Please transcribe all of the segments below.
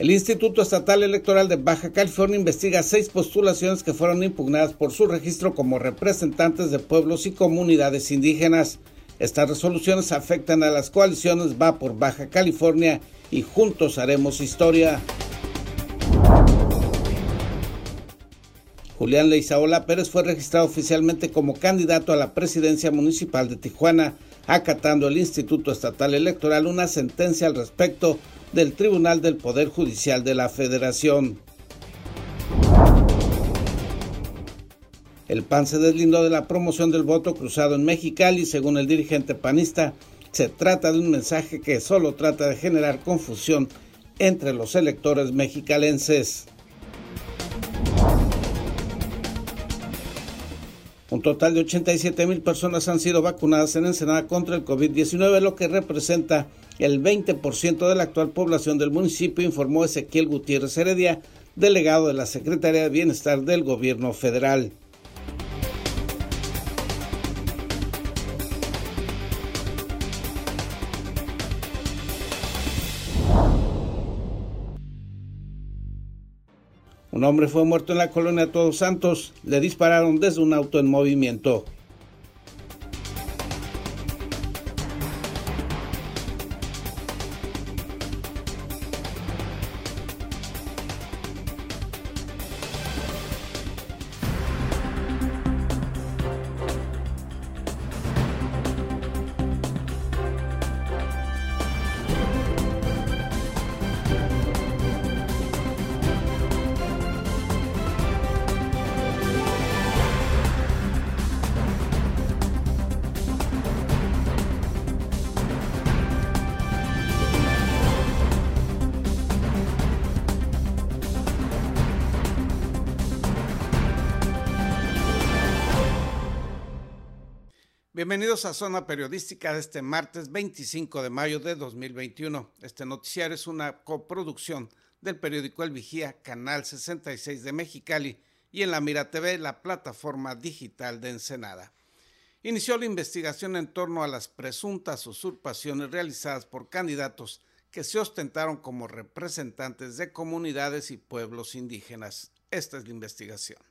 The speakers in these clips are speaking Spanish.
El Instituto Estatal Electoral de Baja California investiga seis postulaciones que fueron impugnadas por su registro como representantes de pueblos y comunidades indígenas. Estas resoluciones afectan a las coaliciones Va por Baja California y Juntos Haremos Historia. Julián Leizaola Pérez fue registrado oficialmente como candidato a la presidencia municipal de Tijuana, acatando el Instituto Estatal Electoral una sentencia al respecto del Tribunal del Poder Judicial de la Federación. El PAN se deslindó de la promoción del voto cruzado en Mexicali, según el dirigente panista. Se trata de un mensaje que solo trata de generar confusión entre los electores mexicalenses. Un total de 87 mil personas han sido vacunadas en Ensenada contra el COVID-19, lo que representa el 20% de la actual población del municipio, informó Ezequiel Gutiérrez Heredia, delegado de la Secretaría de Bienestar del Gobierno Federal. Un hombre fue muerto en la colonia Todos Santos. Le dispararon desde un auto en movimiento. Bienvenidos a Zona Periodística de este martes 25 de mayo de 2021. Este noticiario es una coproducción del periódico El Vigía, Canal 66 de Mexicali y en la Mira TV, la plataforma digital de Ensenada. Inició la investigación en torno a las presuntas usurpaciones realizadas por candidatos que se ostentaron como representantes de comunidades y pueblos indígenas. Esta es la investigación.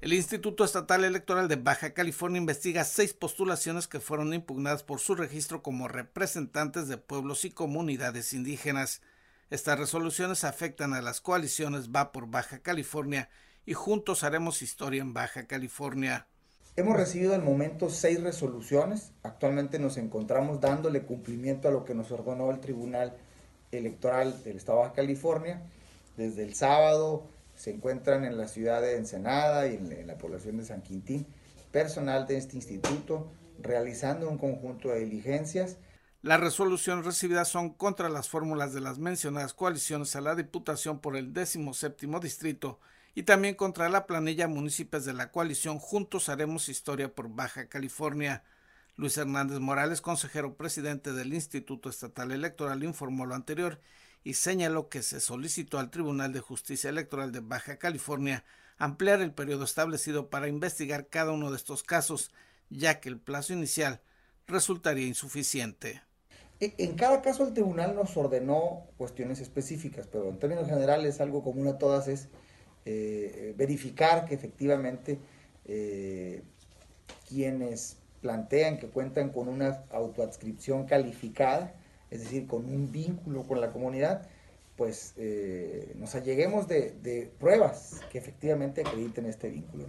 El Instituto Estatal Electoral de Baja California investiga seis postulaciones que fueron impugnadas por su registro como representantes de pueblos y comunidades indígenas. Estas resoluciones afectan a las coaliciones Va por Baja California y Juntos Haremos Historia en Baja California. Hemos recibido al momento seis resoluciones. Actualmente nos encontramos dándole cumplimiento a lo que nos ordenó el Tribunal Electoral del Estado de Baja California. Desde el sábado se encuentran en la ciudad de Ensenada y en la población de San Quintín personal de este instituto realizando un conjunto de diligencias. Las resoluciones recibidas son contra las fórmulas de las mencionadas coaliciones a la Diputación por el 17 Distrito y también contra la planilla municipios de la coalición Juntos Haremos Historia por Baja California. Luis Hernández Morales, consejero presidente del Instituto Estatal Electoral, informó lo anterior y señaló que se solicitó al Tribunal de Justicia Electoral de Baja California ampliar el periodo establecido para investigar cada uno de estos casos, ya que el plazo inicial resultaría insuficiente. E, en cada caso el tribunal nos ordenó cuestiones específicas, pero en términos generales algo común a todas es eh, verificar que efectivamente eh, quienes plantean que cuentan con una autoadscripción calificada es decir, con un vínculo con la comunidad, pues eh, nos alleguemos de, pruebas que efectivamente acrediten este vínculo.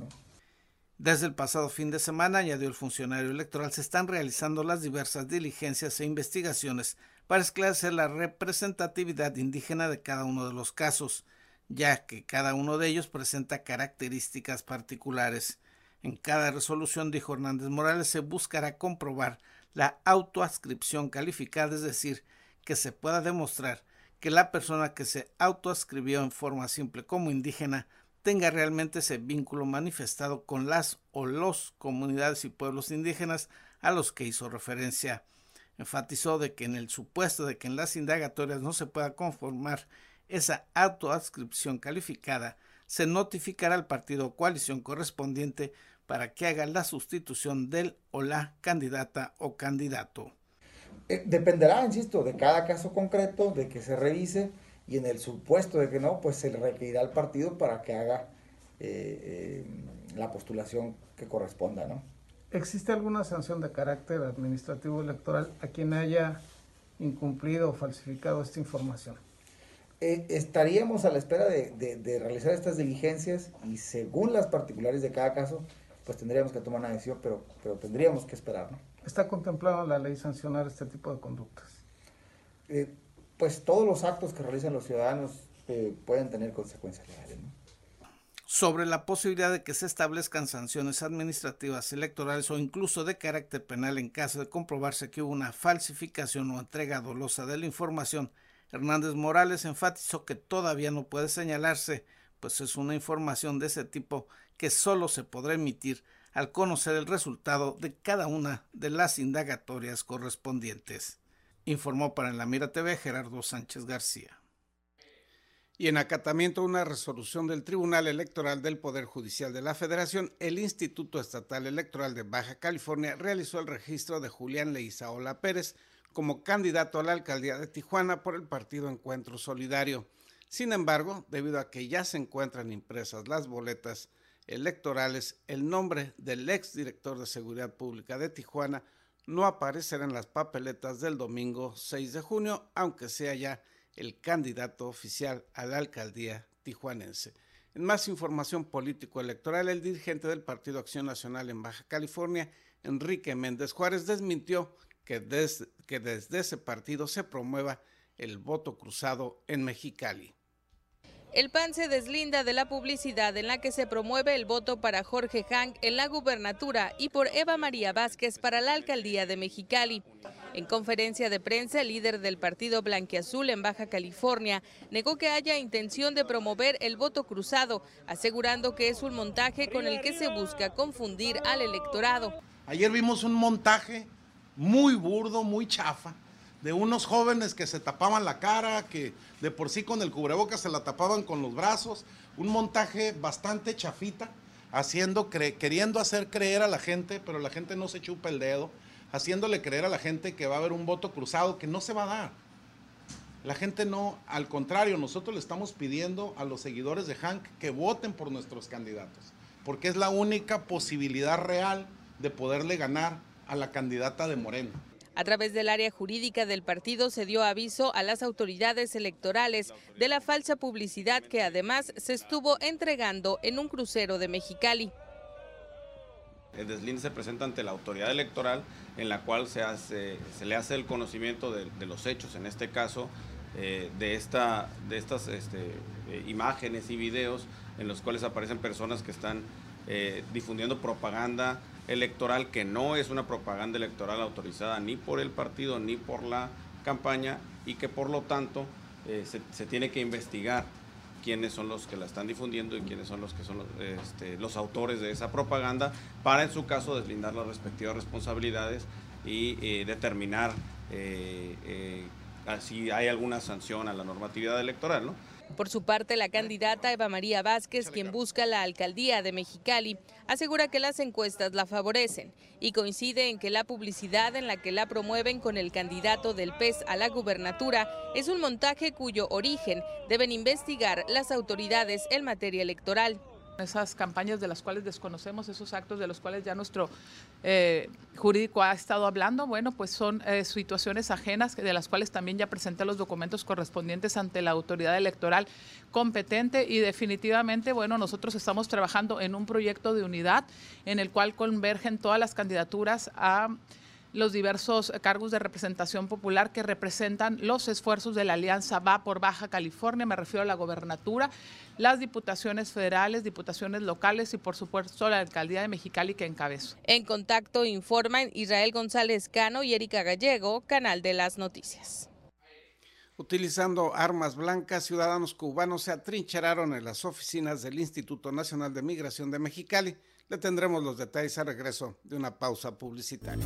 Desde el pasado fin de semana, añadió el funcionario electoral, se están realizando las diversas diligencias e investigaciones para esclarecer la representatividad indígena de cada uno de los casos, ya que cada uno de ellos presenta características particulares. En cada resolución, dijo Hernández Morales, se buscará comprobar la autoascripción calificada, es decir, que se pueda demostrar que la persona que se autoascribió en forma simple como indígena tenga realmente ese vínculo manifestado con las o los comunidades y pueblos indígenas a los que hizo referencia. Enfatizó de que en el supuesto de que en las indagatorias no se pueda conformar esa autoascripción calificada, se notificará al partido o coalición correspondiente para que haga la sustitución del o la candidata o candidato. Eh, dependerá, insisto, de cada caso concreto, de que se revise y en el supuesto de que no, pues se le requerirá al partido para que haga eh, eh, la postulación que corresponda, ¿no? ¿Existe alguna sanción de carácter administrativo electoral a quien haya incumplido o falsificado esta información? Eh, estaríamos a la espera de, de, realizar estas diligencias y según las particulares de cada caso, pues tendríamos que tomar una decisión, pero, pero tendríamos que esperar. ¿no? ¿Está contemplado en la ley sancionar este tipo de conductas? Eh, pues todos los actos que realizan los ciudadanos eh, pueden tener consecuencias legales. ¿no? Sobre la posibilidad de que se establezcan sanciones administrativas electorales o incluso de carácter penal en caso de comprobarse que hubo una falsificación o entrega dolosa de la información, Hernández Morales enfatizó que todavía no puede señalarse, pues es una información de ese tipo que solo se podrá emitir al conocer el resultado de cada una de las indagatorias correspondientes. Informó para la Mira TV Gerardo Sánchez García. Y en acatamiento a una resolución del Tribunal Electoral del Poder Judicial de la Federación, el Instituto Estatal Electoral de Baja California realizó el registro de Julián Leizaola Pérez como candidato a la alcaldía de Tijuana por el partido Encuentro Solidario. Sin embargo, debido a que ya se encuentran impresas las boletas electorales, el nombre del ex director de Seguridad Pública de Tijuana no aparecerá en las papeletas del domingo 6 de junio, aunque sea ya el candidato oficial a la alcaldía tijuanense. En más información político-electoral, el dirigente del Partido Acción Nacional en Baja California, Enrique Méndez Juárez, desmintió que desde, que desde ese partido se promueva el voto cruzado en Mexicali. El PAN se deslinda de la publicidad en la que se promueve el voto para Jorge Hank en la gubernatura y por Eva María Vázquez para la alcaldía de Mexicali. En conferencia de prensa, el líder del partido Blanquiazul en Baja California negó que haya intención de promover el voto cruzado, asegurando que es un montaje con el que se busca confundir al electorado. Ayer vimos un montaje muy burdo, muy chafa, de unos jóvenes que se tapaban la cara, que de por sí con el cubrebocas se la tapaban con los brazos, un montaje bastante chafita, haciendo queriendo hacer creer a la gente, pero la gente no se chupa el dedo, haciéndole creer a la gente que va a haber un voto cruzado que no se va a dar. La gente no, al contrario, nosotros le estamos pidiendo a los seguidores de Hank que voten por nuestros candidatos, porque es la única posibilidad real de poderle ganar a la candidata de Moreno. A través del área jurídica del partido se dio aviso a las autoridades electorales de la falsa publicidad que además se estuvo entregando en un crucero de Mexicali. El deslinde se presenta ante la autoridad electoral en la cual se, hace, se le hace el conocimiento de, los hechos, en este caso eh, de, esta, de estas este, eh, imágenes y videos en los cuales aparecen personas que están eh, difundiendo propaganda electoral que no es una propaganda electoral autorizada ni por el partido ni por la campaña y que por lo tanto eh, se, tiene que investigar quiénes son los que la están difundiendo y quiénes son los que son los, este, autores de esa propaganda para en su caso deslindar las respectivas responsabilidades y eh, determinar eh, si hay alguna sanción a la normatividad electoral, ¿no? Por su parte, la candidata Eva María Vázquez, quien busca la alcaldía de Mexicali, asegura que las encuestas la favorecen y coincide en que la publicidad en la que la promueven con el candidato del PES a la gubernatura es un montaje cuyo origen deben investigar las autoridades en materia electoral esas campañas de las cuales desconocemos, esos actos de los cuales ya nuestro eh, jurídico ha estado hablando, bueno, pues son eh, situaciones ajenas de las cuales también ya presenté los documentos correspondientes ante la autoridad electoral competente y definitivamente, bueno, nosotros estamos trabajando en un proyecto de unidad en el cual convergen todas las candidaturas a los diversos cargos de representación popular que representan los esfuerzos de la Alianza Va por Baja California, me refiero a la gobernatura, las diputaciones federales, diputaciones locales y por supuesto la alcaldía de Mexicali que encabezo. En contacto informan Israel González Cano y Erika Gallego, Canal de las Noticias. Utilizando armas blancas, ciudadanos cubanos se atrincheraron en las oficinas del Instituto Nacional de Migración de Mexicali. Le tendremos los detalles a regreso de una pausa publicitaria.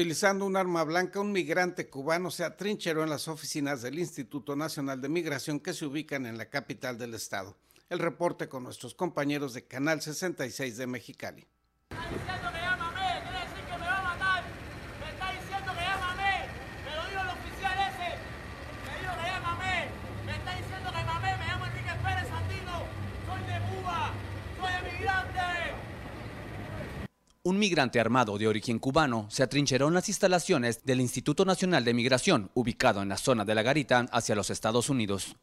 Utilizando un arma blanca, un migrante cubano se atrincheró en las oficinas del Instituto Nacional de Migración que se ubican en la capital del estado. El reporte con nuestros compañeros de Canal 66 de Mexicali. Un migrante armado de origen cubano se atrincheró en las instalaciones del Instituto Nacional de Migración, ubicado en la zona de la Garita, hacia los Estados Unidos.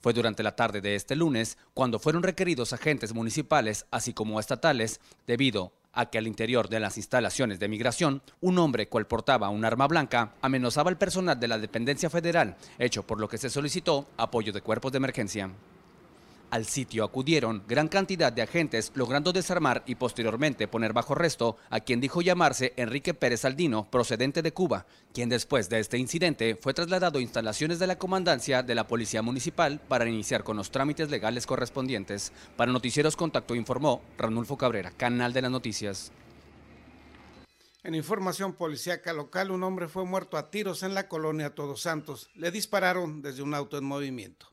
Fue durante la tarde de este lunes cuando fueron requeridos agentes municipales, así como estatales, debido a que al interior de las instalaciones de migración, un hombre cual portaba un arma blanca amenazaba al personal de la dependencia federal, hecho por lo que se solicitó apoyo de cuerpos de emergencia. Al sitio acudieron gran cantidad de agentes logrando desarmar y posteriormente poner bajo arresto a quien dijo llamarse Enrique Pérez Aldino, procedente de Cuba, quien después de este incidente fue trasladado a instalaciones de la comandancia de la Policía Municipal para iniciar con los trámites legales correspondientes. Para Noticieros Contacto informó Ranulfo Cabrera, Canal de las Noticias. En información policíaca local, un hombre fue muerto a tiros en la colonia Todos Santos. Le dispararon desde un auto en movimiento.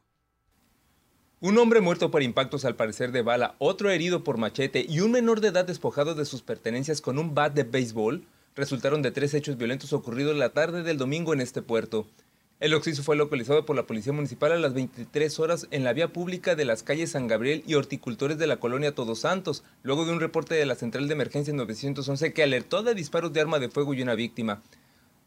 Un hombre muerto por impactos al parecer de bala, otro herido por machete y un menor de edad despojado de sus pertenencias con un bat de béisbol resultaron de tres hechos violentos ocurridos la tarde del domingo en este puerto. El occiso fue localizado por la Policía Municipal a las 23 horas en la vía pública de las calles San Gabriel y horticultores de la colonia Todos Santos, luego de un reporte de la Central de Emergencia 911 que alertó de disparos de arma de fuego y una víctima.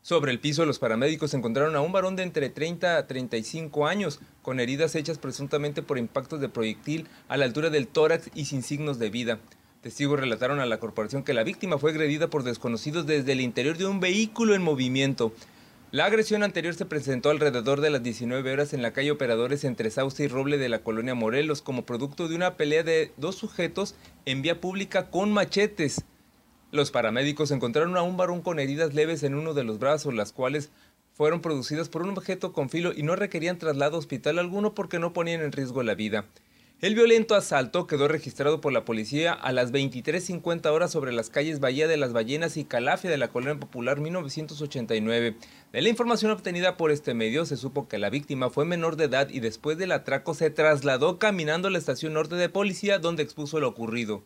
Sobre el piso, los paramédicos encontraron a un varón de entre 30 a 35 años, con heridas hechas presuntamente por impactos de proyectil a la altura del tórax y sin signos de vida. Testigos relataron a la corporación que la víctima fue agredida por desconocidos desde el interior de un vehículo en movimiento. La agresión anterior se presentó alrededor de las 19 horas en la calle Operadores entre Sauce y Roble de la colonia Morelos como producto de una pelea de dos sujetos en vía pública con machetes. Los paramédicos encontraron a un varón con heridas leves en uno de los brazos, las cuales fueron producidas por un objeto con filo y no requerían traslado a hospital alguno porque no ponían en riesgo la vida. El violento asalto quedó registrado por la policía a las 23.50 horas sobre las calles Bahía de las Ballenas y Calafia de la Colonia Popular 1989. De la información obtenida por este medio se supo que la víctima fue menor de edad y después del atraco se trasladó caminando a la estación norte de policía donde expuso lo ocurrido.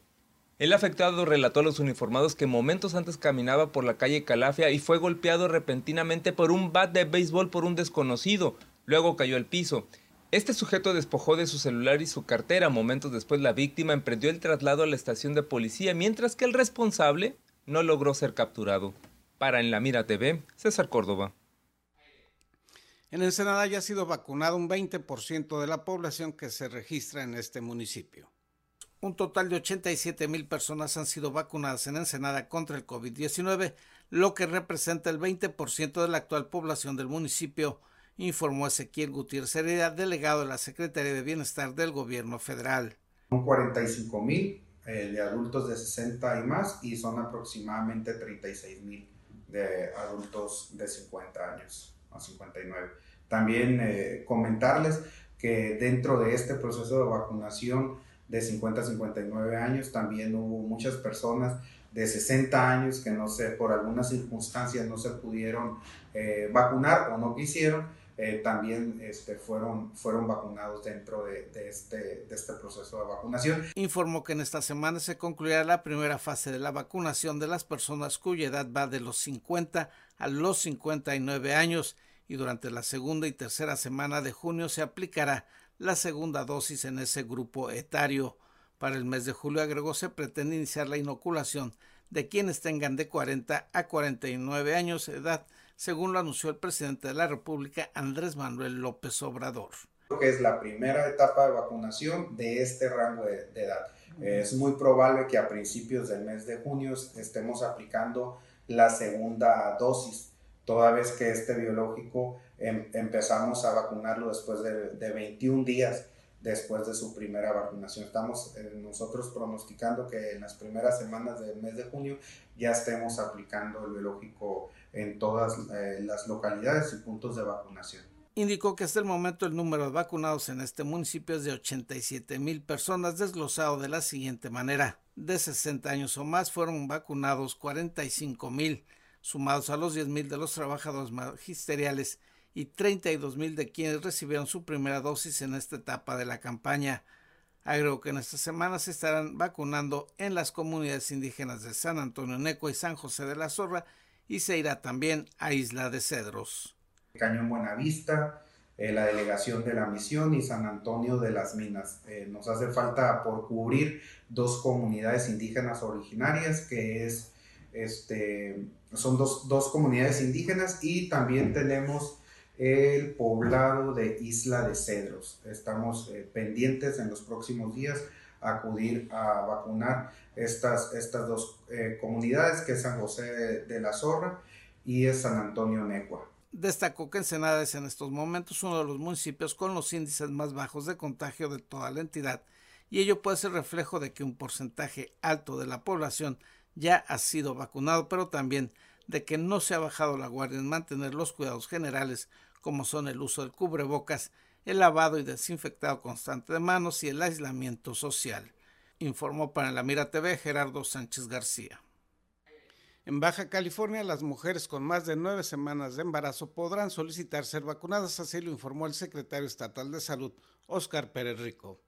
El afectado relató a los uniformados que momentos antes caminaba por la calle Calafia y fue golpeado repentinamente por un bat de béisbol por un desconocido. Luego cayó al piso. Este sujeto despojó de su celular y su cartera. Momentos después la víctima emprendió el traslado a la estación de policía, mientras que el responsable no logró ser capturado. Para En la Mira TV, César Córdoba. En Ensenada ya ha sido vacunado un 20% de la población que se registra en este municipio. Un total de 87 mil personas han sido vacunadas en Ensenada contra el COVID-19, lo que representa el 20% de la actual población del municipio informó Ezequiel Gutiérrez Heredia, delegado de la Secretaría de Bienestar del Gobierno Federal. Son 45 mil eh, de adultos de 60 y más y son aproximadamente 36 mil de adultos de 50 años a 59. También eh, comentarles que dentro de este proceso de vacunación de 50 a 59 años también hubo muchas personas de 60 años que no sé, por algunas circunstancias no se pudieron eh, vacunar o no quisieron eh, también este, fueron, fueron vacunados dentro de, este, de este proceso de vacunación. Informó que en esta semana se concluirá la primera fase de la vacunación de las personas cuya edad va de los 50 a los 59 años y durante la segunda y tercera semana de junio se aplicará la segunda dosis en ese grupo etario. Para el mes de julio, agregó, se pretende iniciar la inoculación de quienes tengan de 40 a 49 años de edad según lo anunció el presidente de la República, Andrés Manuel López Obrador. Que es la primera etapa de vacunación de este rango de, edad. Es muy probable que a principios del mes de junio estemos aplicando la segunda dosis, toda vez que este biológico em, empezamos a vacunarlo después de, de 21 días después de su primera vacunación. Estamos eh, nosotros pronosticando que en las primeras semanas del mes de junio ya estemos aplicando el biológico en todas eh, las localidades y puntos de vacunación. Indicó que hasta el momento el número de vacunados en este municipio es de 87 mil personas, desglosado de la siguiente manera. De 60 años o más fueron vacunados 45 mil, sumados a los 10 mil de los trabajadores magisteriales y 32 mil de quienes recibieron su primera dosis en esta etapa de la campaña. Agregó que en esta semana se estarán vacunando en las comunidades indígenas de San Antonio Neco y San José de la Zorra y se irá también a Isla de Cedros. Cañón Buenavista, eh, la delegación de la misión y San Antonio de las Minas. Eh, nos hace falta por cubrir dos comunidades indígenas originarias, que es, este, son dos, dos comunidades indígenas y también tenemos el poblado de Isla de Cedros. Estamos eh, pendientes en los próximos días a acudir a vacunar estas, estas dos eh, comunidades, que es San José de, la Zorra y es San Antonio Necua. Destacó que Ensenada es en estos momentos uno de los municipios con los índices más bajos de contagio de toda la entidad y ello puede ser reflejo de que un porcentaje alto de la población ya ha sido vacunado, pero también de que no se ha bajado la guardia en mantener los cuidados generales como son el uso del cubrebocas, el lavado y desinfectado constante de manos y el aislamiento social, informó para la Mira TV Gerardo Sánchez García. En Baja California, las mujeres con más de nueve semanas de embarazo podrán solicitar ser vacunadas, así lo informó el secretario estatal de Salud, Óscar Pérez Rico.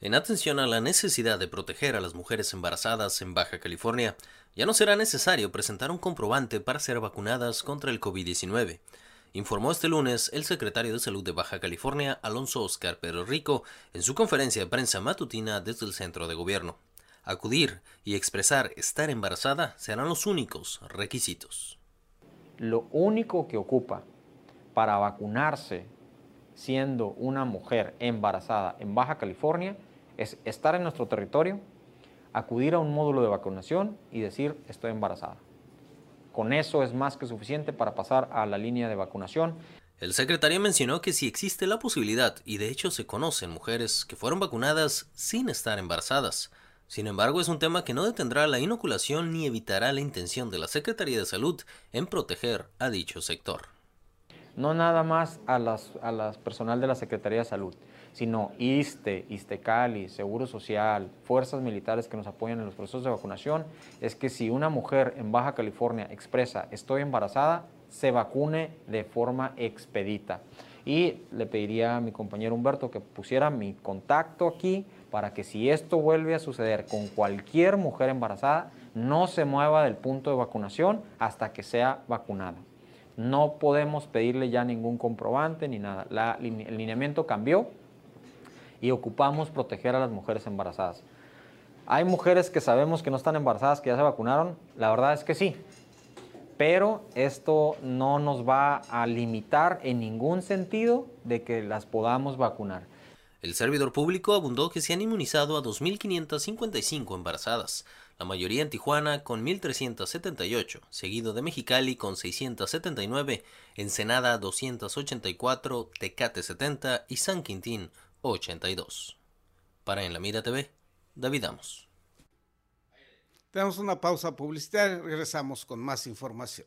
En atención a la necesidad de proteger a las mujeres embarazadas en Baja California, ya no será necesario presentar un comprobante para ser vacunadas contra el COVID-19. informó este lunes el secretario de Salud de Baja California, Alonso Oscar Pérez Rico, en su conferencia de prensa matutina desde el centro de gobierno. Acudir y expresar estar embarazada serán los únicos requisitos. Lo único que ocupa para vacunarse siendo una mujer embarazada en Baja California es estar en nuestro territorio, acudir a un módulo de vacunación y decir estoy embarazada. Con eso es más que suficiente para pasar a la línea de vacunación. El secretario mencionó que si existe la posibilidad, y de hecho se conocen mujeres que fueron vacunadas sin estar embarazadas. Sin embargo, es un tema que no detendrá la inoculación ni evitará la intención de la Secretaría de Salud en proteger a dicho sector. No nada más a las, a las personal de la Secretaría de Salud, sino ISTE, ISTECALI, Seguro Social, fuerzas militares que nos apoyan en los procesos de vacunación, es que si una mujer en Baja California expresa estoy embarazada, se vacune de forma expedita. Y le pediría a mi compañero Humberto que pusiera mi contacto aquí para que si esto vuelve a suceder con cualquier mujer embarazada, no se mueva del punto de vacunación hasta que sea vacunada. No podemos pedirle ya ningún comprobante ni nada. el lineamiento cambió, y ocupamos proteger a las mujeres embarazadas. ¿Hay mujeres que sabemos que no están embarazadas, que ya se vacunaron? La verdad es que sí. Pero esto no nos va a limitar en ningún sentido de que las podamos vacunar. El servidor público abundó que se han inmunizado a 2.555 embarazadas, la mayoría en Tijuana con 1.378, seguido de Mexicali con 679, Ensenada 284, Tecate 70 y San Quintín 82. Para En la Mira TV, David Amos. Tenemos una pausa publicitaria, regresamos con más información.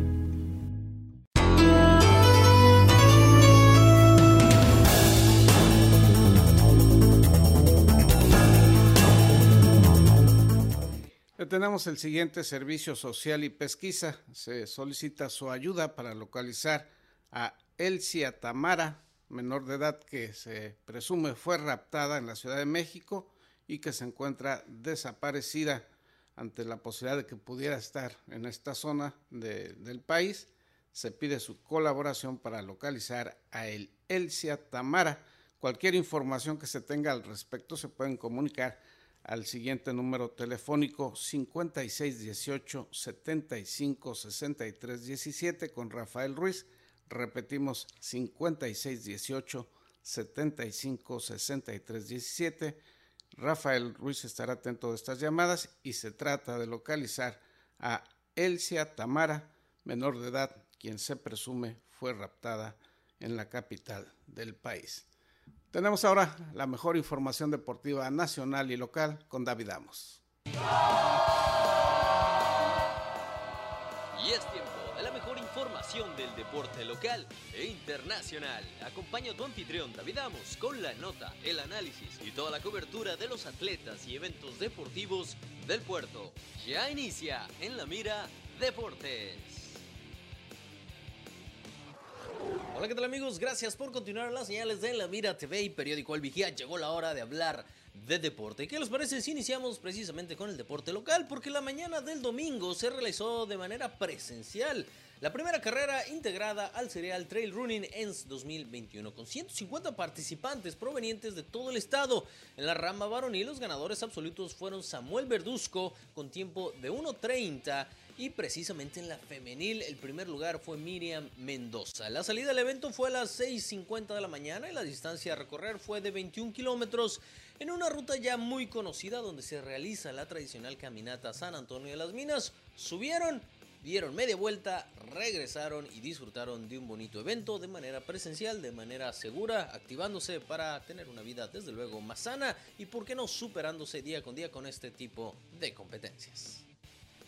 Tenemos el siguiente servicio social y pesquisa. Se solicita su ayuda para localizar a Elsia Tamara, menor de edad que se presume fue raptada en la Ciudad de México y que se encuentra desaparecida ante la posibilidad de que pudiera estar en esta zona del país. Se pide su colaboración para localizar a el Elsia Tamara. Cualquier información que se tenga al respecto se pueden comunicar al siguiente número telefónico 5618 75 63 17 con Rafael Ruiz. Repetimos 5618 75 63 17. Rafael Ruiz estará atento de estas llamadas y se trata de localizar a Elsia Tamara, menor de edad, quien se presume fue raptada en la capital del país. Tenemos ahora la mejor información deportiva nacional y local con David Amos. Y es tiempo de la mejor información del deporte local e internacional. Acompaña a tu anfitrión David Amos con la nota, el análisis y toda la cobertura de los atletas y eventos deportivos del puerto. Ya inicia en la mira Deportes. Hola, ¿qué tal amigos? Gracias por continuar las señales de La Mira TV y Periódico El Vigía. Llegó la hora de hablar de deporte. ¿Qué les parece si iniciamos precisamente con el deporte local? Porque la mañana del domingo se realizó de manera presencial la primera carrera integrada al Serial Trail Running ENS 2021 con 150 participantes provenientes de todo el estado. En la rama varonil los ganadores absolutos fueron Samuel Verduzco con tiempo de 1.30 y precisamente en la femenil el primer lugar fue Miriam Mendoza. La salida del evento fue a las 6.50 de la mañana y la distancia a recorrer fue de 21 kilómetros en una ruta ya muy conocida donde se realiza la tradicional caminata San Antonio de las Minas. Subieron dieron media vuelta, regresaron y disfrutaron de un bonito evento de manera presencial, de manera segura, activándose para tener una vida desde luego más sana y por qué no superándose día con día con este tipo de competencias.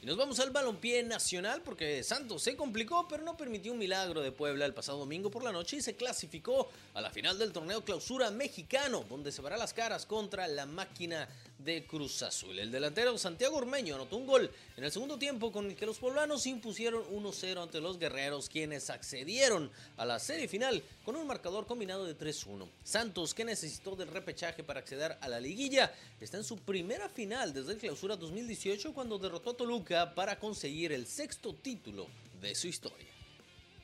Y nos vamos al balompié nacional porque Santos se complicó, pero no permitió un milagro de Puebla el pasado domingo por la noche y se clasificó a la final del torneo clausura mexicano, donde se verá las caras contra la máquina de Cruz Azul. El delantero Santiago Ormeño anotó un gol en el segundo tiempo con el que los poblanos impusieron 1-0 ante los guerreros, quienes accedieron a la serie final con un marcador combinado de 3-1. Santos, que necesitó del repechaje para acceder a la liguilla, está en su primera final desde el clausura 2018 cuando derrotó a Toluca para conseguir el sexto título de su historia.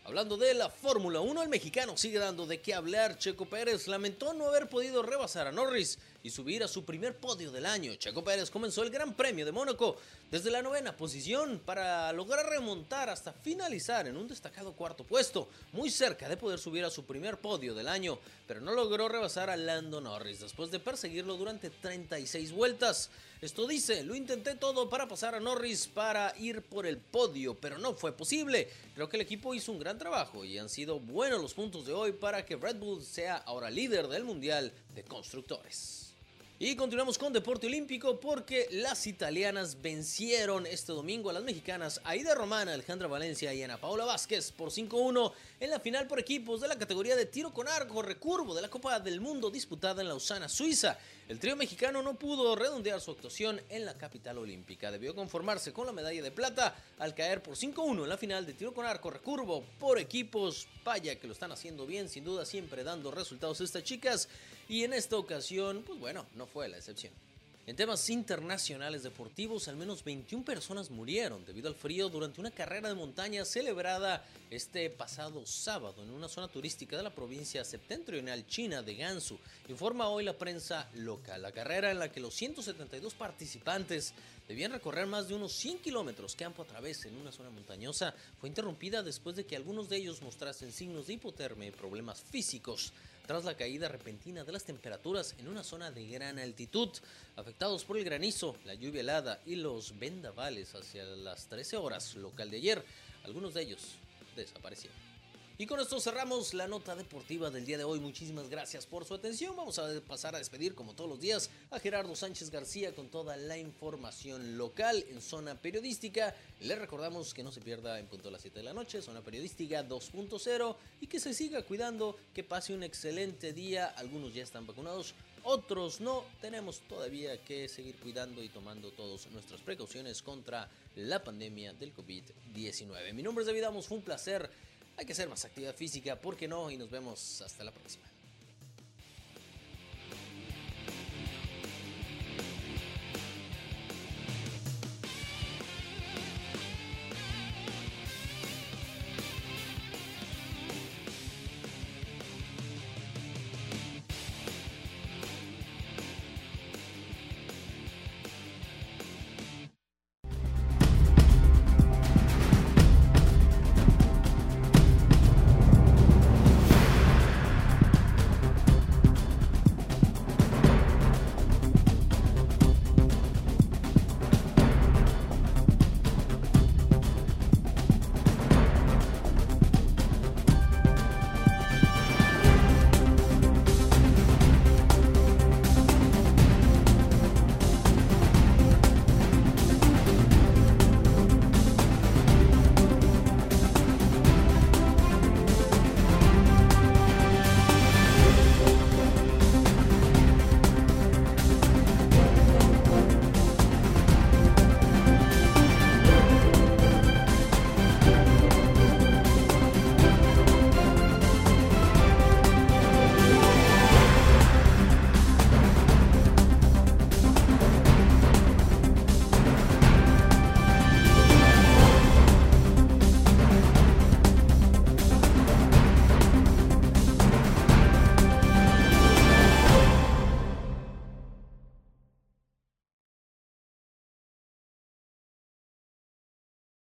Hablando de la Fórmula 1, el mexicano sigue dando de qué hablar. Checo Pérez lamentó no haber podido rebasar a Norris y subir a su primer podio del año. Checo Pérez comenzó el Gran Premio de Mónaco desde la novena posición para lograr remontar hasta finalizar en un destacado cuarto puesto, muy cerca de poder subir a su primer podio del año, pero no logró rebasar a Lando Norris después de perseguirlo durante 36 vueltas. Esto dice, lo intenté todo para pasar a Norris para ir por el podio, pero no fue posible. Creo que el equipo hizo un gran trabajo y han sido buenos los puntos de hoy para que Red Bull sea ahora líder del Mundial de Constructores. Y continuamos con deporte olímpico porque las italianas vencieron este domingo a las mexicanas Aida Romana, Alejandra Valencia y Ana Paula Vázquez por 5-1 en la final por equipos de la categoría de tiro con arco recurvo de la Copa del Mundo disputada en Lausana, Suiza. El trío mexicano no pudo redondear su actuación en la capital olímpica. Debió conformarse con la medalla de plata al caer por 5-1 en la final de tiro con arco recurvo por equipos. Vaya que lo están haciendo bien, sin duda siempre dando resultados estas chicas. Y en esta ocasión, pues bueno, no fue la excepción. En temas internacionales deportivos, al menos 21 personas murieron debido al frío durante una carrera de montaña celebrada este pasado sábado en una zona turística de la provincia septentrional china de Gansu, informa hoy la prensa local. La carrera en la que los 172 participantes debían recorrer más de unos 100 kilómetros campo a través en una zona montañosa fue interrumpida después de que algunos de ellos mostrasen signos de hipotermia y problemas físicos tras la caída repentina de las temperaturas en una zona de gran altitud, afectados por el granizo, la lluvia helada y los vendavales hacia las 13 horas local de ayer. Algunos de ellos desaparecieron. Y con esto cerramos la nota deportiva del día de hoy. Muchísimas gracias por su atención. Vamos a pasar a despedir, como todos los días, a Gerardo Sánchez García con toda la información local en zona periodística. Le recordamos que no se pierda en punto a las 7 de la noche, zona periodística 2.0 y que se siga cuidando, que pase un excelente día. Algunos ya están vacunados, otros no. Tenemos todavía que seguir cuidando y tomando todas nuestras precauciones contra la pandemia del COVID-19. Mi nombre es David Amos, fue un placer hay que hacer más actividad física, ¿por qué no? Y nos vemos hasta la próxima.